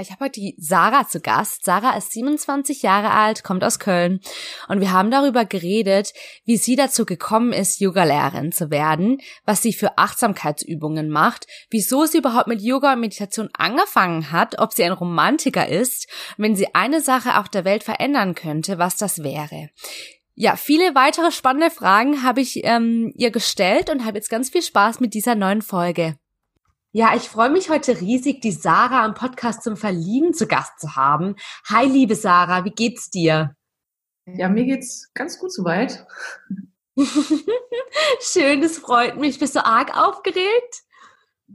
Ich habe heute die Sarah zu Gast. Sarah ist 27 Jahre alt, kommt aus Köln und wir haben darüber geredet, wie sie dazu gekommen ist, Yogalehrerin zu werden, was sie für Achtsamkeitsübungen macht, wieso sie überhaupt mit Yoga und Meditation angefangen hat, ob sie ein Romantiker ist, wenn sie eine Sache auf der Welt verändern könnte, was das wäre. Ja, viele weitere spannende Fragen habe ich ähm, ihr gestellt und habe jetzt ganz viel Spaß mit dieser neuen Folge. Ja, ich freue mich heute riesig, die Sarah am Podcast zum Verlieben zu Gast zu haben. Hi, liebe Sarah, wie geht's dir? Ja, mir geht's ganz gut soweit. Schön, das freut mich. Bist du arg aufgeregt?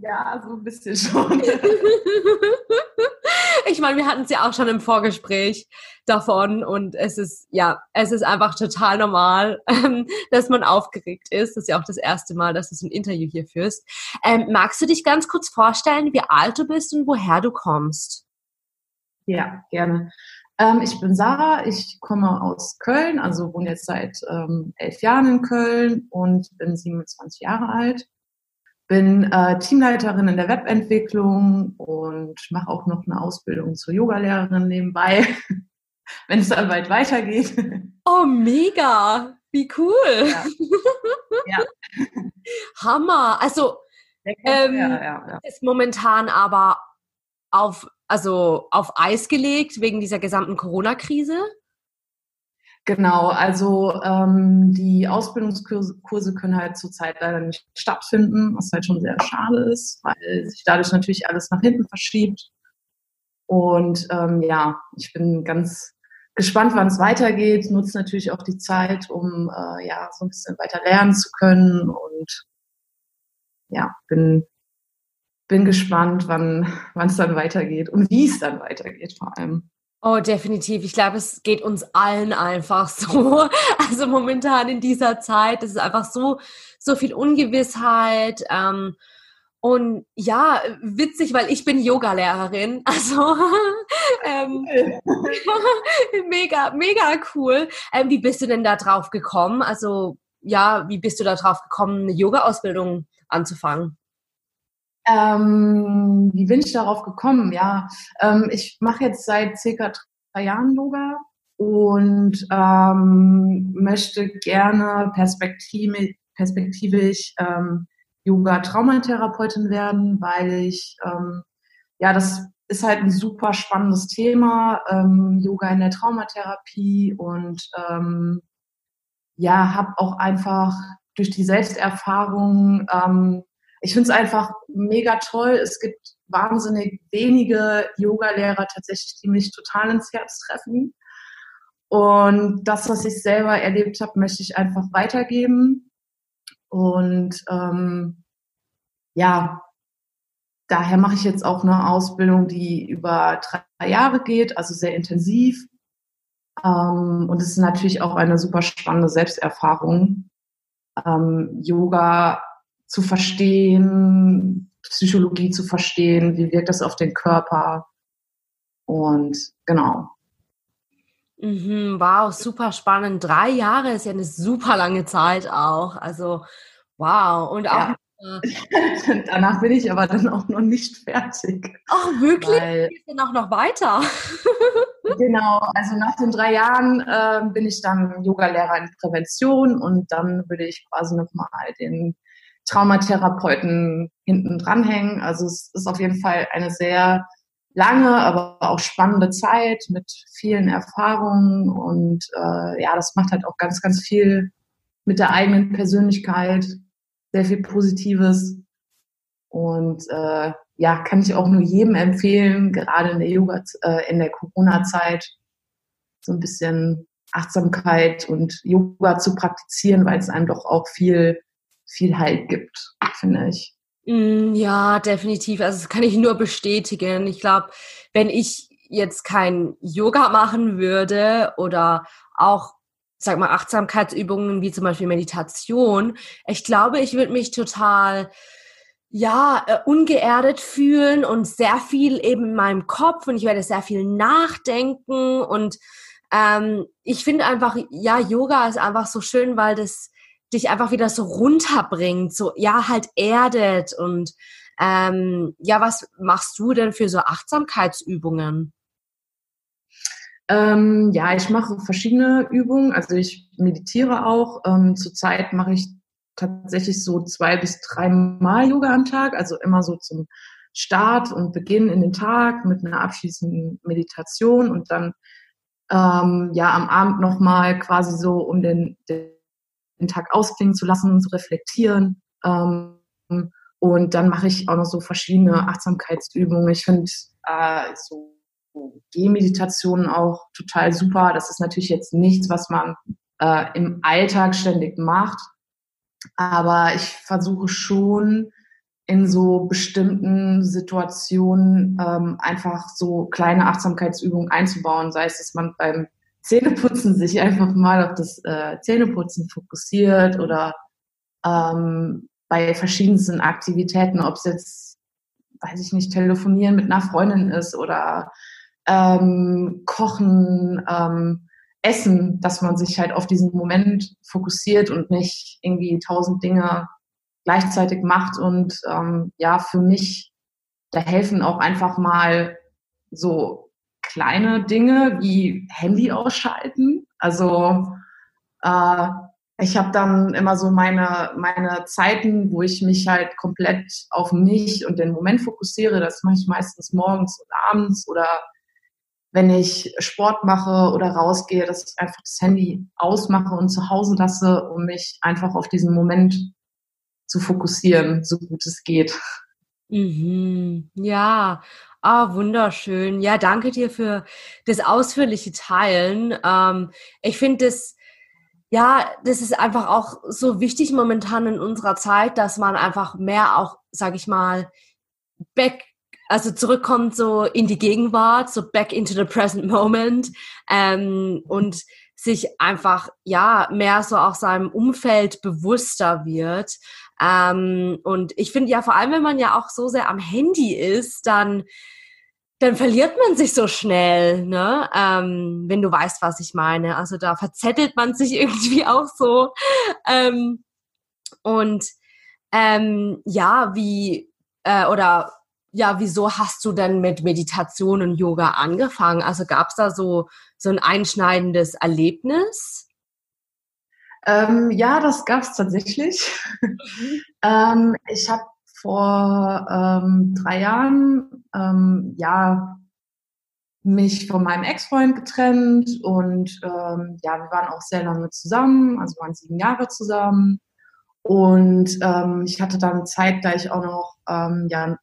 Ja, so ein bisschen schon. ich meine, wir hatten es ja auch schon im Vorgespräch davon und es ist, ja, es ist einfach total normal, ähm, dass man aufgeregt ist. Das ist ja auch das erste Mal, dass du ein Interview hier führst. Ähm, magst du dich ganz kurz vorstellen, wie alt du bist und woher du kommst? Ja, gerne. Ähm, ich bin Sarah, ich komme aus Köln, also wohne jetzt seit ähm, elf Jahren in Köln und bin 27 Jahre alt bin äh, Teamleiterin in der Webentwicklung und mache auch noch eine Ausbildung zur Yogalehrerin nebenbei, wenn es dann bald weitergeht. Oh, mega! Wie cool! Ja. ja. Hammer! Also, ähm, ja, ja, ist momentan aber auf, also auf Eis gelegt wegen dieser gesamten Corona-Krise? Genau, also ähm, die Ausbildungskurse können halt zurzeit leider nicht stattfinden, was halt schon sehr schade ist, weil sich dadurch natürlich alles nach hinten verschiebt. Und ähm, ja, ich bin ganz gespannt, wann es weitergeht, nutze natürlich auch die Zeit, um äh, ja so ein bisschen weiter lernen zu können und ja, bin bin gespannt, wann wann es dann weitergeht und wie es dann weitergeht vor allem. Oh, definitiv. Ich glaube, es geht uns allen einfach so. Also momentan in dieser Zeit, es ist einfach so, so viel Ungewissheit. Ähm, und ja, witzig, weil ich bin Yoga-Lehrerin. Also ähm, mega, mega cool. Ähm, wie bist du denn da drauf gekommen? Also ja, wie bist du da drauf gekommen, eine Yoga-Ausbildung anzufangen? Ähm, wie bin ich darauf gekommen? Ja, ähm, ich mache jetzt seit circa drei Jahren Yoga und ähm, möchte gerne perspektiv perspektivisch ähm, Yoga-Traumatherapeutin werden, weil ich, ähm, ja, das ist halt ein super spannendes Thema, ähm, Yoga in der Traumatherapie und ähm, ja, habe auch einfach durch die Selbsterfahrung ähm, ich finde es einfach mega toll. Es gibt wahnsinnig wenige Yoga-Lehrer tatsächlich, die mich total ins Herz treffen. Und das, was ich selber erlebt habe, möchte ich einfach weitergeben. Und ähm, ja, daher mache ich jetzt auch eine Ausbildung, die über drei Jahre geht, also sehr intensiv. Ähm, und es ist natürlich auch eine super spannende Selbsterfahrung. Ähm, Yoga zu verstehen, Psychologie zu verstehen, wie wirkt das auf den Körper. Und genau. Mhm, wow, super spannend. Drei Jahre ist ja eine super lange Zeit auch. Also, wow. Und auch. Ja. Danach bin ich aber dann auch noch nicht fertig. Oh, wirklich? Weil, Geht dann auch noch weiter? genau, also nach den drei Jahren äh, bin ich dann Yogalehrer in Prävention und dann würde ich quasi nochmal den Traumatherapeuten hinten dranhängen. Also es ist auf jeden Fall eine sehr lange, aber auch spannende Zeit mit vielen Erfahrungen und äh, ja, das macht halt auch ganz, ganz viel mit der eigenen Persönlichkeit, sehr viel Positives und äh, ja, kann ich auch nur jedem empfehlen, gerade in der Yoga, äh, in der Corona-Zeit so ein bisschen Achtsamkeit und Yoga zu praktizieren, weil es einem doch auch viel viel Halt gibt, finde ich. Mm, ja, definitiv. Also das kann ich nur bestätigen. Ich glaube, wenn ich jetzt kein Yoga machen würde oder auch, sag mal, Achtsamkeitsübungen wie zum Beispiel Meditation, ich glaube, ich würde mich total ja, äh, ungeerdet fühlen und sehr viel eben in meinem Kopf und ich werde sehr viel nachdenken und ähm, ich finde einfach, ja, Yoga ist einfach so schön, weil das dich einfach wieder so runterbringt, so, ja, halt erdet und ähm, ja, was machst du denn für so Achtsamkeitsübungen? Ähm, ja, ich mache verschiedene Übungen. Also ich meditiere auch. Ähm, zurzeit mache ich tatsächlich so zwei bis dreimal Yoga am Tag, also immer so zum Start und Beginn in den Tag mit einer abschließenden Meditation und dann ähm, ja am Abend nochmal quasi so, um den, den Tag ausklingen zu lassen, zu reflektieren. Ähm, und dann mache ich auch noch so verschiedene Achtsamkeitsübungen. Ich finde äh, so Gehmeditationen auch total super. Das ist natürlich jetzt nichts, was man äh, im Alltag ständig macht. Aber ich versuche schon in so bestimmten Situationen ähm, einfach so kleine Achtsamkeitsübungen einzubauen, sei es, dass man beim Zähneputzen sich einfach mal auf das äh, Zähneputzen fokussiert oder ähm, bei verschiedensten Aktivitäten, ob es jetzt, weiß ich nicht, telefonieren mit einer Freundin ist oder ähm, kochen, ähm, essen, dass man sich halt auf diesen Moment fokussiert und nicht irgendwie tausend Dinge gleichzeitig macht. Und ähm, ja, für mich, da helfen auch einfach mal so kleine Dinge wie Handy ausschalten. Also äh, ich habe dann immer so meine, meine Zeiten, wo ich mich halt komplett auf mich und den Moment fokussiere. Das mache ich meistens morgens oder abends oder wenn ich Sport mache oder rausgehe, dass ich einfach das Handy ausmache und zu Hause lasse, um mich einfach auf diesen Moment zu fokussieren, so gut es geht. Mhm. Ja, ah, wunderschön. Ja, danke dir für das ausführliche Teilen. Ähm, ich finde das, ja, das ist einfach auch so wichtig momentan in unserer Zeit, dass man einfach mehr auch, sag ich mal, back also zurückkommt so in die Gegenwart, so back into the present moment ähm, und sich einfach ja mehr so auch seinem Umfeld bewusster wird. Ähm, und ich finde ja vor allem, wenn man ja auch so sehr am Handy ist, dann dann verliert man sich so schnell, ne? Ähm, wenn du weißt, was ich meine. Also da verzettelt man sich irgendwie auch so. Ähm, und ähm, ja, wie äh, oder ja, wieso hast du denn mit Meditation und Yoga angefangen? Also gab es da so, so ein einschneidendes Erlebnis? Ähm, ja, das gab es tatsächlich. Mhm. ähm, ich habe vor ähm, drei Jahren ähm, ja mich von meinem Ex-Freund getrennt und ähm, ja, wir waren auch sehr lange zusammen, also waren sieben Jahre zusammen. Und ähm, ich hatte dann zeitgleich auch noch ja,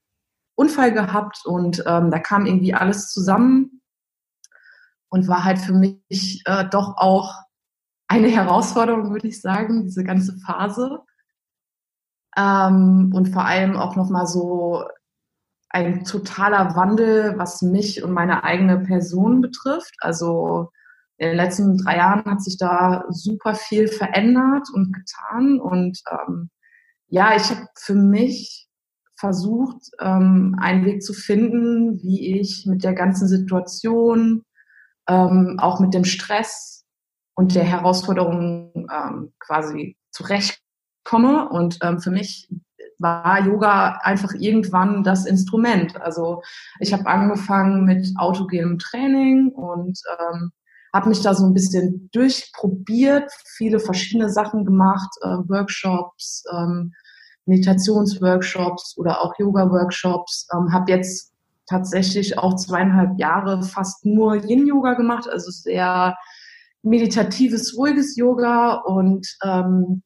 Unfall gehabt und da kam irgendwie alles zusammen und war halt für mich äh, doch auch eine Herausforderung, würde ich sagen, diese ganze Phase. Ähm, und vor allem auch nochmal so ein totaler Wandel, was mich und meine eigene Person betrifft. Also in den letzten drei Jahren hat sich da super viel verändert und getan. Und ähm, ja, ich habe für mich versucht, ähm, einen Weg zu finden, wie ich mit der ganzen Situation, ähm, auch mit dem Stress und der Herausforderung ähm, quasi zurechtkomme. Und ähm, für mich war Yoga einfach irgendwann das Instrument. Also ich habe angefangen mit autogenem Training und ähm, habe mich da so ein bisschen durchprobiert, viele verschiedene Sachen gemacht, äh, Workshops, ähm, Meditationsworkshops oder auch Yoga-Workshops. Ähm, habe jetzt tatsächlich auch zweieinhalb Jahre fast nur Yin-Yoga gemacht, also sehr meditatives, ruhiges Yoga und ähm,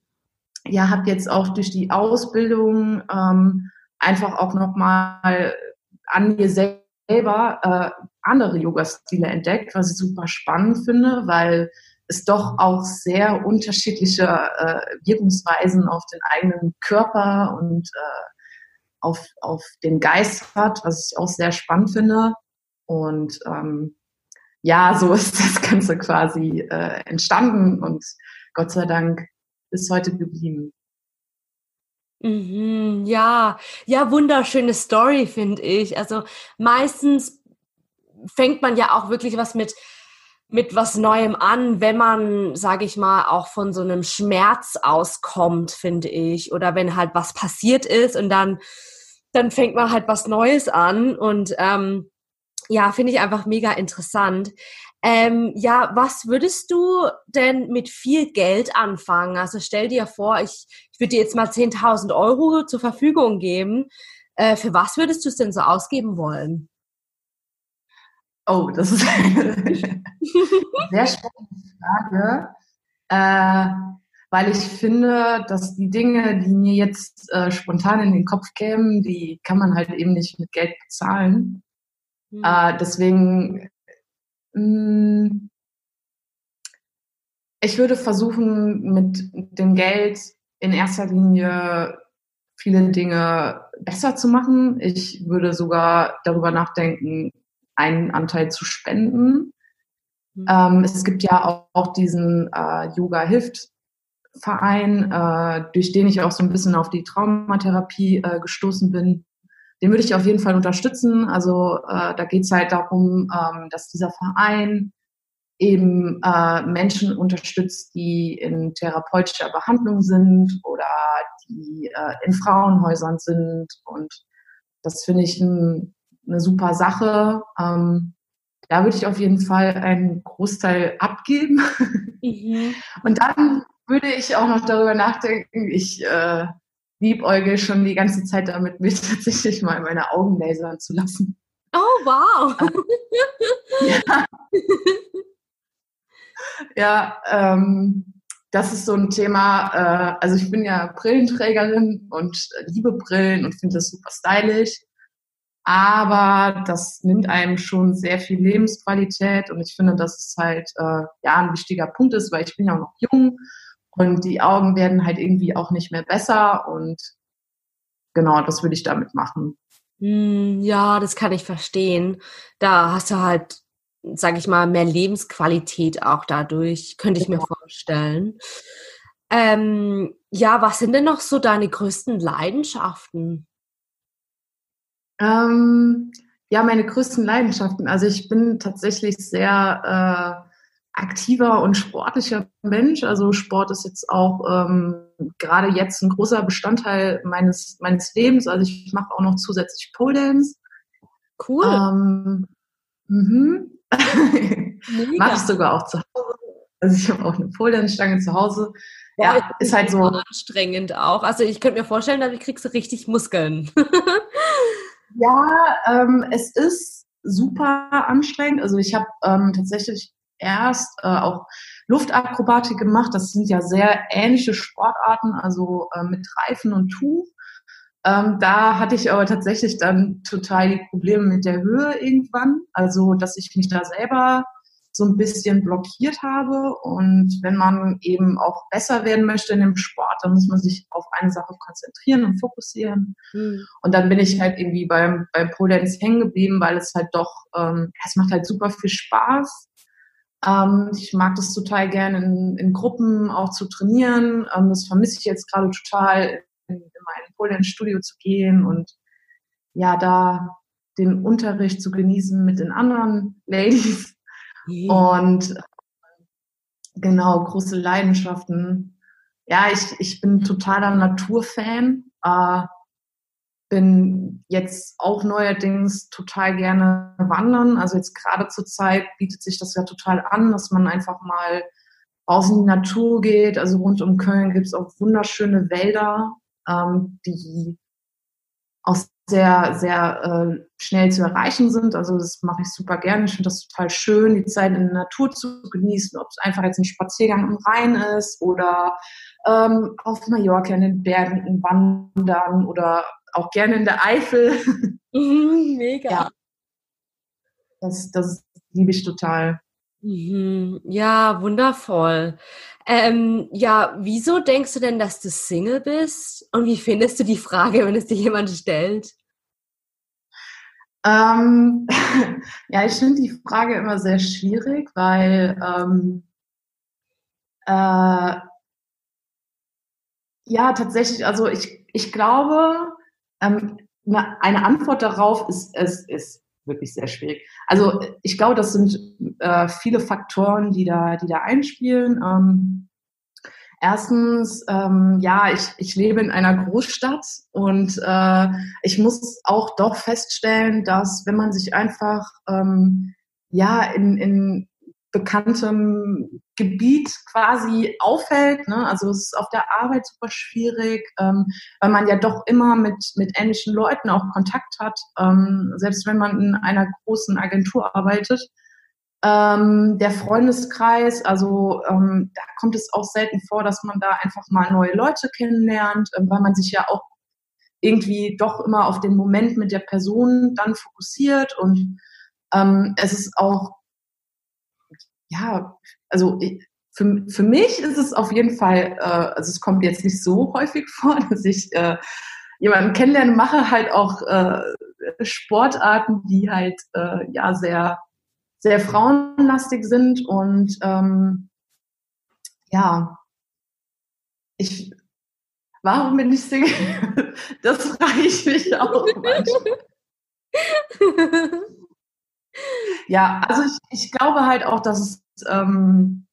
ja, habe jetzt auch durch die Ausbildung ähm, einfach auch nochmal an mir selber äh, andere Yoga-Stile entdeckt, was ich super spannend finde, weil es doch auch sehr unterschiedliche äh, Wirkungsweisen auf den eigenen Körper und äh, auf, auf den Geist hat, was ich auch sehr spannend finde. Und ähm, ja, so ist das Ganze quasi äh, entstanden und Gott sei Dank bis heute geblieben. Mhm, ja, ja, wunderschöne Story, finde ich. Also meistens fängt man ja auch wirklich was mit, mit was Neuem an, wenn man, sage ich mal, auch von so einem Schmerz auskommt, finde ich. Oder wenn halt was passiert ist und dann, dann fängt man halt was Neues an. Und ähm, ja, finde ich einfach mega interessant. Ähm, ja, was würdest du denn mit viel Geld anfangen? Also stell dir vor, ich, ich würde dir jetzt mal 10.000 Euro zur Verfügung geben. Äh, für was würdest du es denn so ausgeben wollen? Oh, das ist eine sehr spannende Frage, äh, weil ich finde, dass die Dinge, die mir jetzt äh, spontan in den Kopf kämen, die kann man halt eben nicht mit Geld bezahlen. Mhm. Äh, deswegen hm. Ich würde versuchen, mit dem Geld in erster Linie viele Dinge besser zu machen. Ich würde sogar darüber nachdenken, einen Anteil zu spenden. Mhm. Ähm, es gibt ja auch, auch diesen äh, Yoga Hilft Verein, äh, durch den ich auch so ein bisschen auf die Traumatherapie äh, gestoßen bin den würde ich auf jeden Fall unterstützen. Also äh, da geht es halt darum, ähm, dass dieser Verein eben äh, Menschen unterstützt, die in therapeutischer Behandlung sind oder die äh, in Frauenhäusern sind. Und das finde ich ein, eine super Sache. Ähm, da würde ich auf jeden Fall einen Großteil abgeben. Mhm. Und dann würde ich auch noch darüber nachdenken, ich äh, liebäugel schon die ganze Zeit damit, mich tatsächlich mal meine Augen lasern zu lassen. Oh, wow. ja, ja ähm, das ist so ein Thema. Äh, also ich bin ja Brillenträgerin und liebe Brillen und finde das super stylisch. Aber das nimmt einem schon sehr viel Lebensqualität und ich finde, dass es halt äh, ja ein wichtiger Punkt ist, weil ich bin ja auch noch jung und die Augen werden halt irgendwie auch nicht mehr besser und genau, das würde ich damit machen. Hm, ja, das kann ich verstehen. Da hast du halt, sag ich mal, mehr Lebensqualität auch dadurch, könnte ich mir genau. vorstellen. Ähm, ja, was sind denn noch so deine größten Leidenschaften? Ähm, ja, meine größten Leidenschaften. Also ich bin tatsächlich sehr äh, aktiver und sportlicher Mensch. Also Sport ist jetzt auch ähm, gerade jetzt ein großer Bestandteil meines, meines Lebens. Also ich mache auch noch zusätzlich Pole Dance. Cool. Ähm, mhm. mache ich sogar auch zu Hause. Also ich habe auch eine Pole Dance Stange zu Hause. Ja, ja ist halt so anstrengend auch. Also ich könnte mir vorstellen, damit kriegst du richtig Muskeln. ja, ähm, es ist super anstrengend. Also ich habe ähm, tatsächlich erst äh, auch Luftakrobatik gemacht. Das sind ja sehr ähnliche Sportarten, also äh, mit Reifen und Tuch. Ähm, da hatte ich aber tatsächlich dann total die Probleme mit der Höhe irgendwann. Also, dass ich mich da selber so ein bisschen blockiert habe. Und wenn man eben auch besser werden möchte in dem Sport, dann muss man sich auf eine Sache konzentrieren und fokussieren. Mhm. Und dann bin ich halt irgendwie beim, beim Pole Dance hängen geblieben, weil es halt doch, ähm, es macht halt super viel Spaß. Ähm, ich mag das total gerne in, in Gruppen auch zu trainieren. Ähm, das vermisse ich jetzt gerade total, in, in mein Pole-Studio zu gehen und ja, da den Unterricht zu genießen mit den anderen Ladies. Mhm. Und genau, große Leidenschaften. Ja, ich, ich bin totaler Naturfan. Äh, bin jetzt auch neuerdings total gerne wandern. Also jetzt gerade zur Zeit bietet sich das ja total an, dass man einfach mal raus in die Natur geht. Also rund um Köln gibt es auch wunderschöne Wälder, ähm, die auch sehr, sehr äh, schnell zu erreichen sind. Also das mache ich super gerne. Ich finde das total schön, die Zeit in der Natur zu genießen, ob es einfach jetzt ein Spaziergang am Rhein ist oder ähm, auf Mallorca in den Bergen wandern oder auch gerne in der Eifel. Mhm, mega. Ja. Das, das liebe ich total. Mhm. Ja, wundervoll. Ähm, ja, wieso denkst du denn, dass du Single bist? Und wie findest du die Frage, wenn es dir jemand stellt? Ähm, ja, ich finde die Frage immer sehr schwierig, weil ähm, äh, Ja, tatsächlich. Also ich, ich glaube, ähm, eine Antwort darauf ist, ist, ist wirklich sehr schwierig. Also ich glaube, das sind äh, viele Faktoren, die da, die da einspielen. Ähm, erstens, ähm, ja, ich, ich lebe in einer Großstadt und äh, ich muss auch doch feststellen, dass wenn man sich einfach ähm, ja in, in bekanntem Gebiet quasi aufhält. Ne? Also es ist auf der Arbeit super schwierig, ähm, weil man ja doch immer mit, mit ähnlichen Leuten auch Kontakt hat, ähm, selbst wenn man in einer großen Agentur arbeitet. Ähm, der Freundeskreis, also ähm, da kommt es auch selten vor, dass man da einfach mal neue Leute kennenlernt, äh, weil man sich ja auch irgendwie doch immer auf den Moment mit der Person dann fokussiert und ähm, es ist auch ja, also für, für mich ist es auf jeden Fall, äh, also es kommt jetzt nicht so häufig vor, dass ich äh, jemanden kennenlerne, mache halt auch äh, Sportarten, die halt äh, ja sehr, sehr frauenlastig sind und ähm, ja, ich, warum bin ich Single? Das frage ich mich auch manchmal. Ja, also ich, ich glaube halt auch, dass es ähm,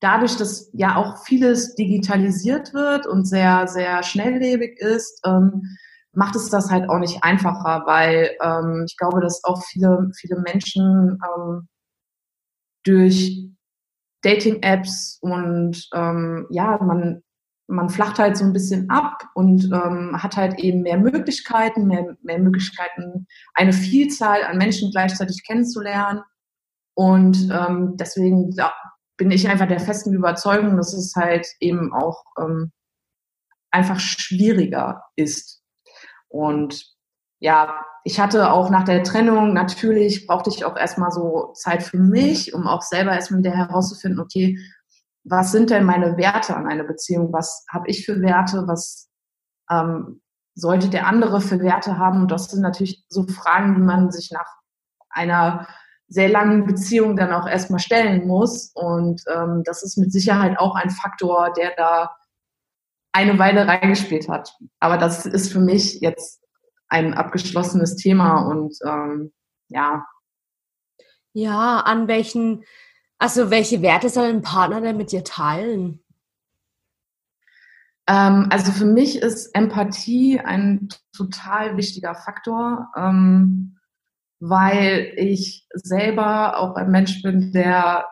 dadurch, dass ja auch vieles digitalisiert wird und sehr, sehr schnelllebig ist, ähm, macht es das halt auch nicht einfacher, weil ähm, ich glaube, dass auch viele, viele Menschen ähm, durch Dating-Apps und ähm, ja, man man flacht halt so ein bisschen ab und ähm, hat halt eben mehr Möglichkeiten, mehr, mehr Möglichkeiten, eine Vielzahl an Menschen gleichzeitig kennenzulernen. Und ähm, deswegen ja, bin ich einfach der festen Überzeugung, dass es halt eben auch ähm, einfach schwieriger ist. Und ja, ich hatte auch nach der Trennung, natürlich brauchte ich auch erstmal so Zeit für mich, um auch selber erstmal wieder herauszufinden, okay, was sind denn meine Werte an einer Beziehung? Was habe ich für Werte? Was ähm, sollte der andere für Werte haben? Und das sind natürlich so Fragen, die man sich nach einer sehr langen Beziehung dann auch erstmal stellen muss. Und ähm, das ist mit Sicherheit auch ein Faktor, der da eine Weile reingespielt hat. Aber das ist für mich jetzt ein abgeschlossenes Thema und ähm, ja. Ja, an welchen also welche Werte soll ein Partner denn mit dir teilen? Ähm, also für mich ist Empathie ein total wichtiger Faktor, ähm, weil ich selber auch ein Mensch bin, der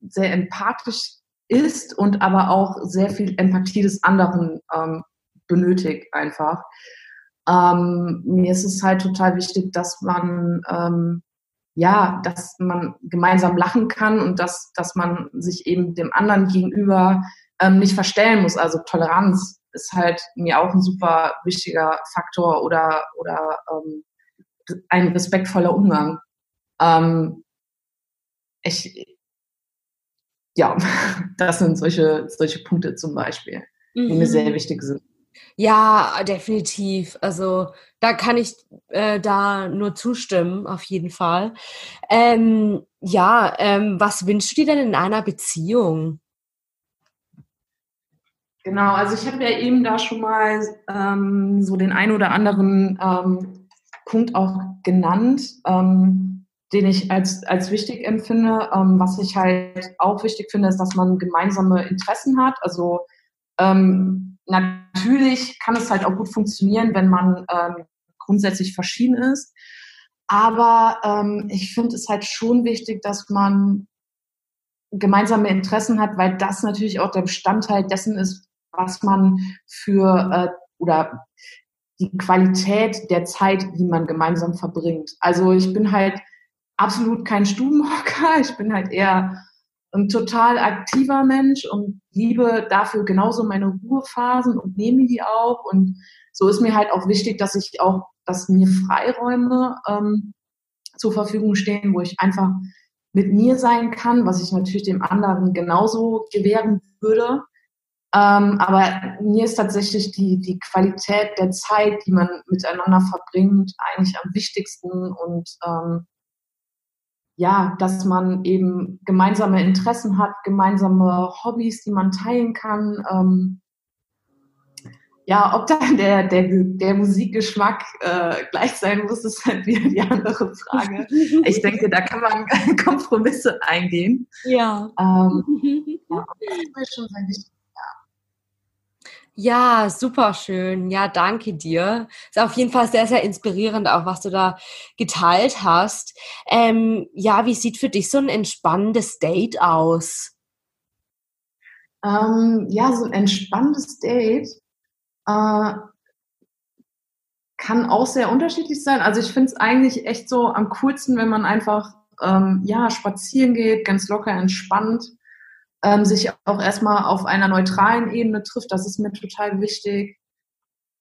sehr empathisch ist und aber auch sehr viel Empathie des anderen ähm, benötigt einfach. Ähm, mir ist es halt total wichtig, dass man ähm, ja, dass man gemeinsam lachen kann und dass, dass man sich eben dem anderen gegenüber ähm, nicht verstellen muss. Also Toleranz ist halt mir auch ein super wichtiger Faktor oder, oder ähm, ein respektvoller Umgang. Ähm, ich, ja, das sind solche, solche Punkte zum Beispiel, die mir sehr mhm. wichtig sind. Ja, definitiv. Also da kann ich äh, da nur zustimmen, auf jeden Fall. Ähm, ja, ähm, was wünschst du dir denn in einer Beziehung? Genau, also ich habe ja eben da schon mal ähm, so den ein oder anderen ähm, Punkt auch genannt, ähm, den ich als, als wichtig empfinde. Ähm, was ich halt auch wichtig finde, ist, dass man gemeinsame Interessen hat. Also ähm, natürlich kann es halt auch gut funktionieren, wenn man ähm, grundsätzlich verschieden ist. Aber ähm, ich finde es halt schon wichtig, dass man gemeinsame Interessen hat, weil das natürlich auch der Bestandteil dessen ist, was man für äh, oder die Qualität der Zeit, die man gemeinsam verbringt. Also ich bin halt absolut kein Stubenhocker, ich bin halt eher ein total aktiver Mensch und liebe dafür genauso meine Ruhephasen und nehme die auch. Und so ist mir halt auch wichtig, dass ich auch, dass mir Freiräume ähm, zur Verfügung stehen, wo ich einfach mit mir sein kann, was ich natürlich dem anderen genauso gewähren würde. Ähm, aber mir ist tatsächlich die, die Qualität der Zeit, die man miteinander verbringt, eigentlich am wichtigsten und ähm, ja, dass man eben gemeinsame Interessen hat, gemeinsame Hobbys, die man teilen kann. Ähm, ja, ob dann der, der, der Musikgeschmack äh, gleich sein muss, ist halt wieder die andere Frage. Ich denke, da kann man Kompromisse eingehen. Ja. Ähm, ja das ist mir schon sehr wichtig. Ja, super schön. Ja, danke dir. Ist auf jeden Fall sehr, sehr inspirierend, auch was du da geteilt hast. Ähm, ja, wie sieht für dich so ein entspannendes Date aus? Ähm, ja, so ein entspanntes Date äh, kann auch sehr unterschiedlich sein. Also ich finde es eigentlich echt so am coolsten, wenn man einfach ähm, ja spazieren geht, ganz locker entspannt, ähm, sich auch erstmal auf einer neutralen Ebene trifft. Das ist mir total wichtig,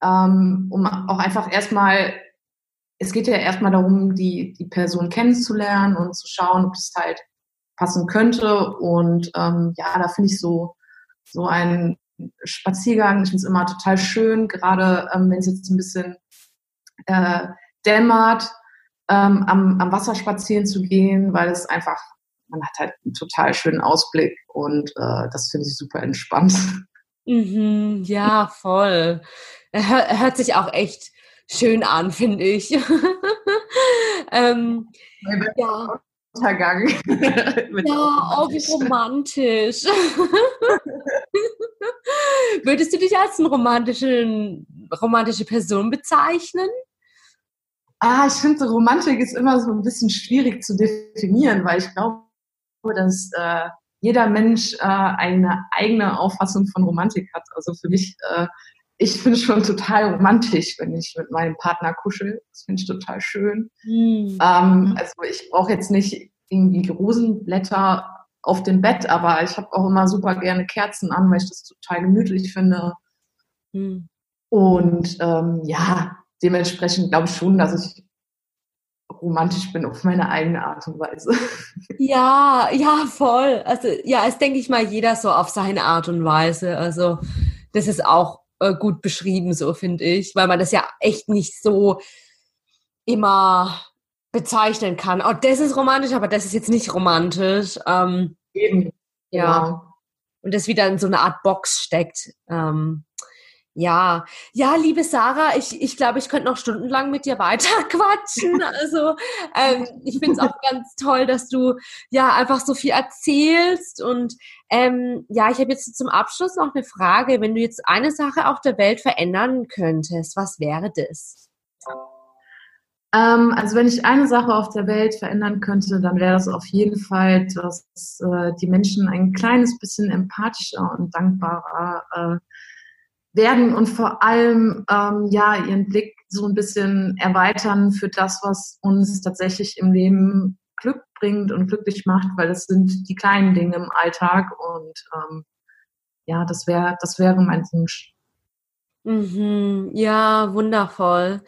ähm, um auch einfach erstmal es geht ja erstmal darum, die, die Person kennenzulernen und zu schauen, ob das halt passen könnte. Und ähm, ja, da finde ich so, so ein Spaziergang. Ich finde es immer total schön, gerade ähm, wenn es jetzt ein bisschen äh, dämmert, ähm, am, am Wasser spazieren zu gehen, weil es einfach, man hat halt einen total schönen Ausblick und äh, das finde ich super entspannt. Mhm, ja, voll. Hör, hört sich auch echt schön an, finde ich. ähm, ja. Untergang. ja, oh, wie romantisch. Würdest du dich als eine romantische, romantische Person bezeichnen? Ah, ich finde, Romantik ist immer so ein bisschen schwierig zu definieren, weil ich glaube, dass äh, jeder Mensch äh, eine eigene Auffassung von Romantik hat. Also für mich, äh, ich finde es schon total romantisch, wenn ich mit meinem Partner kuschel. Das finde ich total schön. Mhm. Ähm, also ich brauche jetzt nicht irgendwie Rosenblätter auf dem Bett, aber ich habe auch immer super gerne Kerzen an, weil ich das total gemütlich finde. Mhm. Und ähm, ja, dementsprechend glaube ich schon, dass ich romantisch bin auf meine eigene Art und Weise. Ja, ja, voll. Also ja, es denke ich mal jeder so auf seine Art und Weise. Also das ist auch äh, gut beschrieben, so finde ich, weil man das ja echt nicht so immer bezeichnen kann. Oh, das ist romantisch, aber das ist jetzt nicht romantisch. Ähm, Eben. Ja. Genau. Und das wieder in so eine Art Box steckt. Ähm, ja, ja, liebe Sarah, ich, ich glaube, ich könnte noch stundenlang mit dir weiter quatschen. Also ähm, ich finde es auch ganz toll, dass du ja einfach so viel erzählst. Und ähm, ja, ich habe jetzt zum Abschluss noch eine Frage. Wenn du jetzt eine Sache auf der Welt verändern könntest, was wäre das? Ähm, also wenn ich eine Sache auf der Welt verändern könnte, dann wäre das auf jeden Fall, dass äh, die Menschen ein kleines bisschen empathischer und dankbarer äh, werden und vor allem ähm, ja ihren Blick so ein bisschen erweitern für das, was uns tatsächlich im Leben Glück bringt und glücklich macht, weil das sind die kleinen Dinge im Alltag und ähm, ja, das wäre das wäre mein Wunsch. Mhm, ja, wundervoll.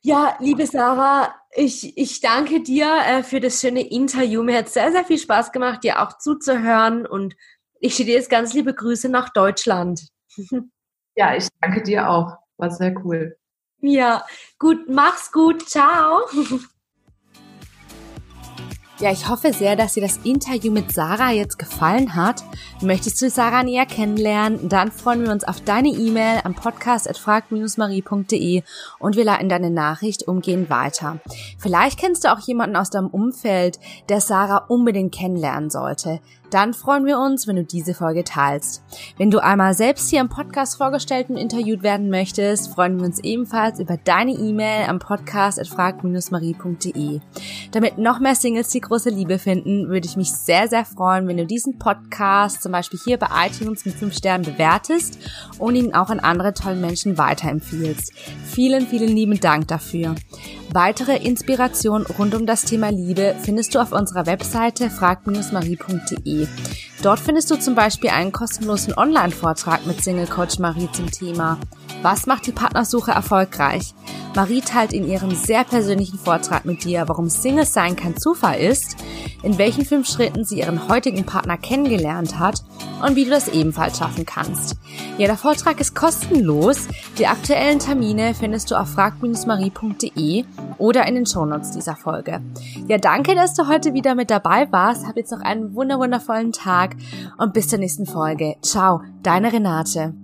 Ja, liebe Sarah, ich, ich danke dir äh, für das schöne Interview. Mir hat sehr, sehr viel Spaß gemacht, dir auch zuzuhören und ich schicke dir jetzt ganz liebe Grüße nach Deutschland. Ja, ich danke dir auch. War sehr cool. Ja, gut, mach's gut. Ciao. Ja, ich hoffe sehr, dass dir das Interview mit Sarah jetzt gefallen hat. Möchtest du Sarah näher kennenlernen? Dann freuen wir uns auf deine E-Mail am podcast.frag-marie.de und wir leiten deine Nachricht umgehend weiter. Vielleicht kennst du auch jemanden aus deinem Umfeld, der Sarah unbedingt kennenlernen sollte dann freuen wir uns, wenn du diese Folge teilst. Wenn du einmal selbst hier im Podcast vorgestellt und interviewt werden möchtest, freuen wir uns ebenfalls über deine E-Mail am Podcast at frag-marie.de. Damit noch mehr Singles die große Liebe finden, würde ich mich sehr, sehr freuen, wenn du diesen Podcast zum Beispiel hier bei iTunes mit 5 Sternen bewertest und ihn auch an andere tolle Menschen weiterempfiehlst. Vielen, vielen lieben Dank dafür. Weitere Inspiration rund um das Thema Liebe findest du auf unserer Webseite frag-marie.de. aqui. Dort findest du zum Beispiel einen kostenlosen Online-Vortrag mit Single Coach Marie zum Thema Was macht die Partnersuche erfolgreich? Marie teilt in ihrem sehr persönlichen Vortrag mit dir, warum Single sein kein Zufall ist, in welchen fünf Schritten sie ihren heutigen Partner kennengelernt hat und wie du das ebenfalls schaffen kannst. Ja, der Vortrag ist kostenlos. Die aktuellen Termine findest du auf frag-marie.de oder in den Shownotes dieser Folge. Ja, danke, dass du heute wieder mit dabei warst. Hab jetzt noch einen wunderwundervollen Tag und bis zur nächsten Folge. Ciao, deine Renate.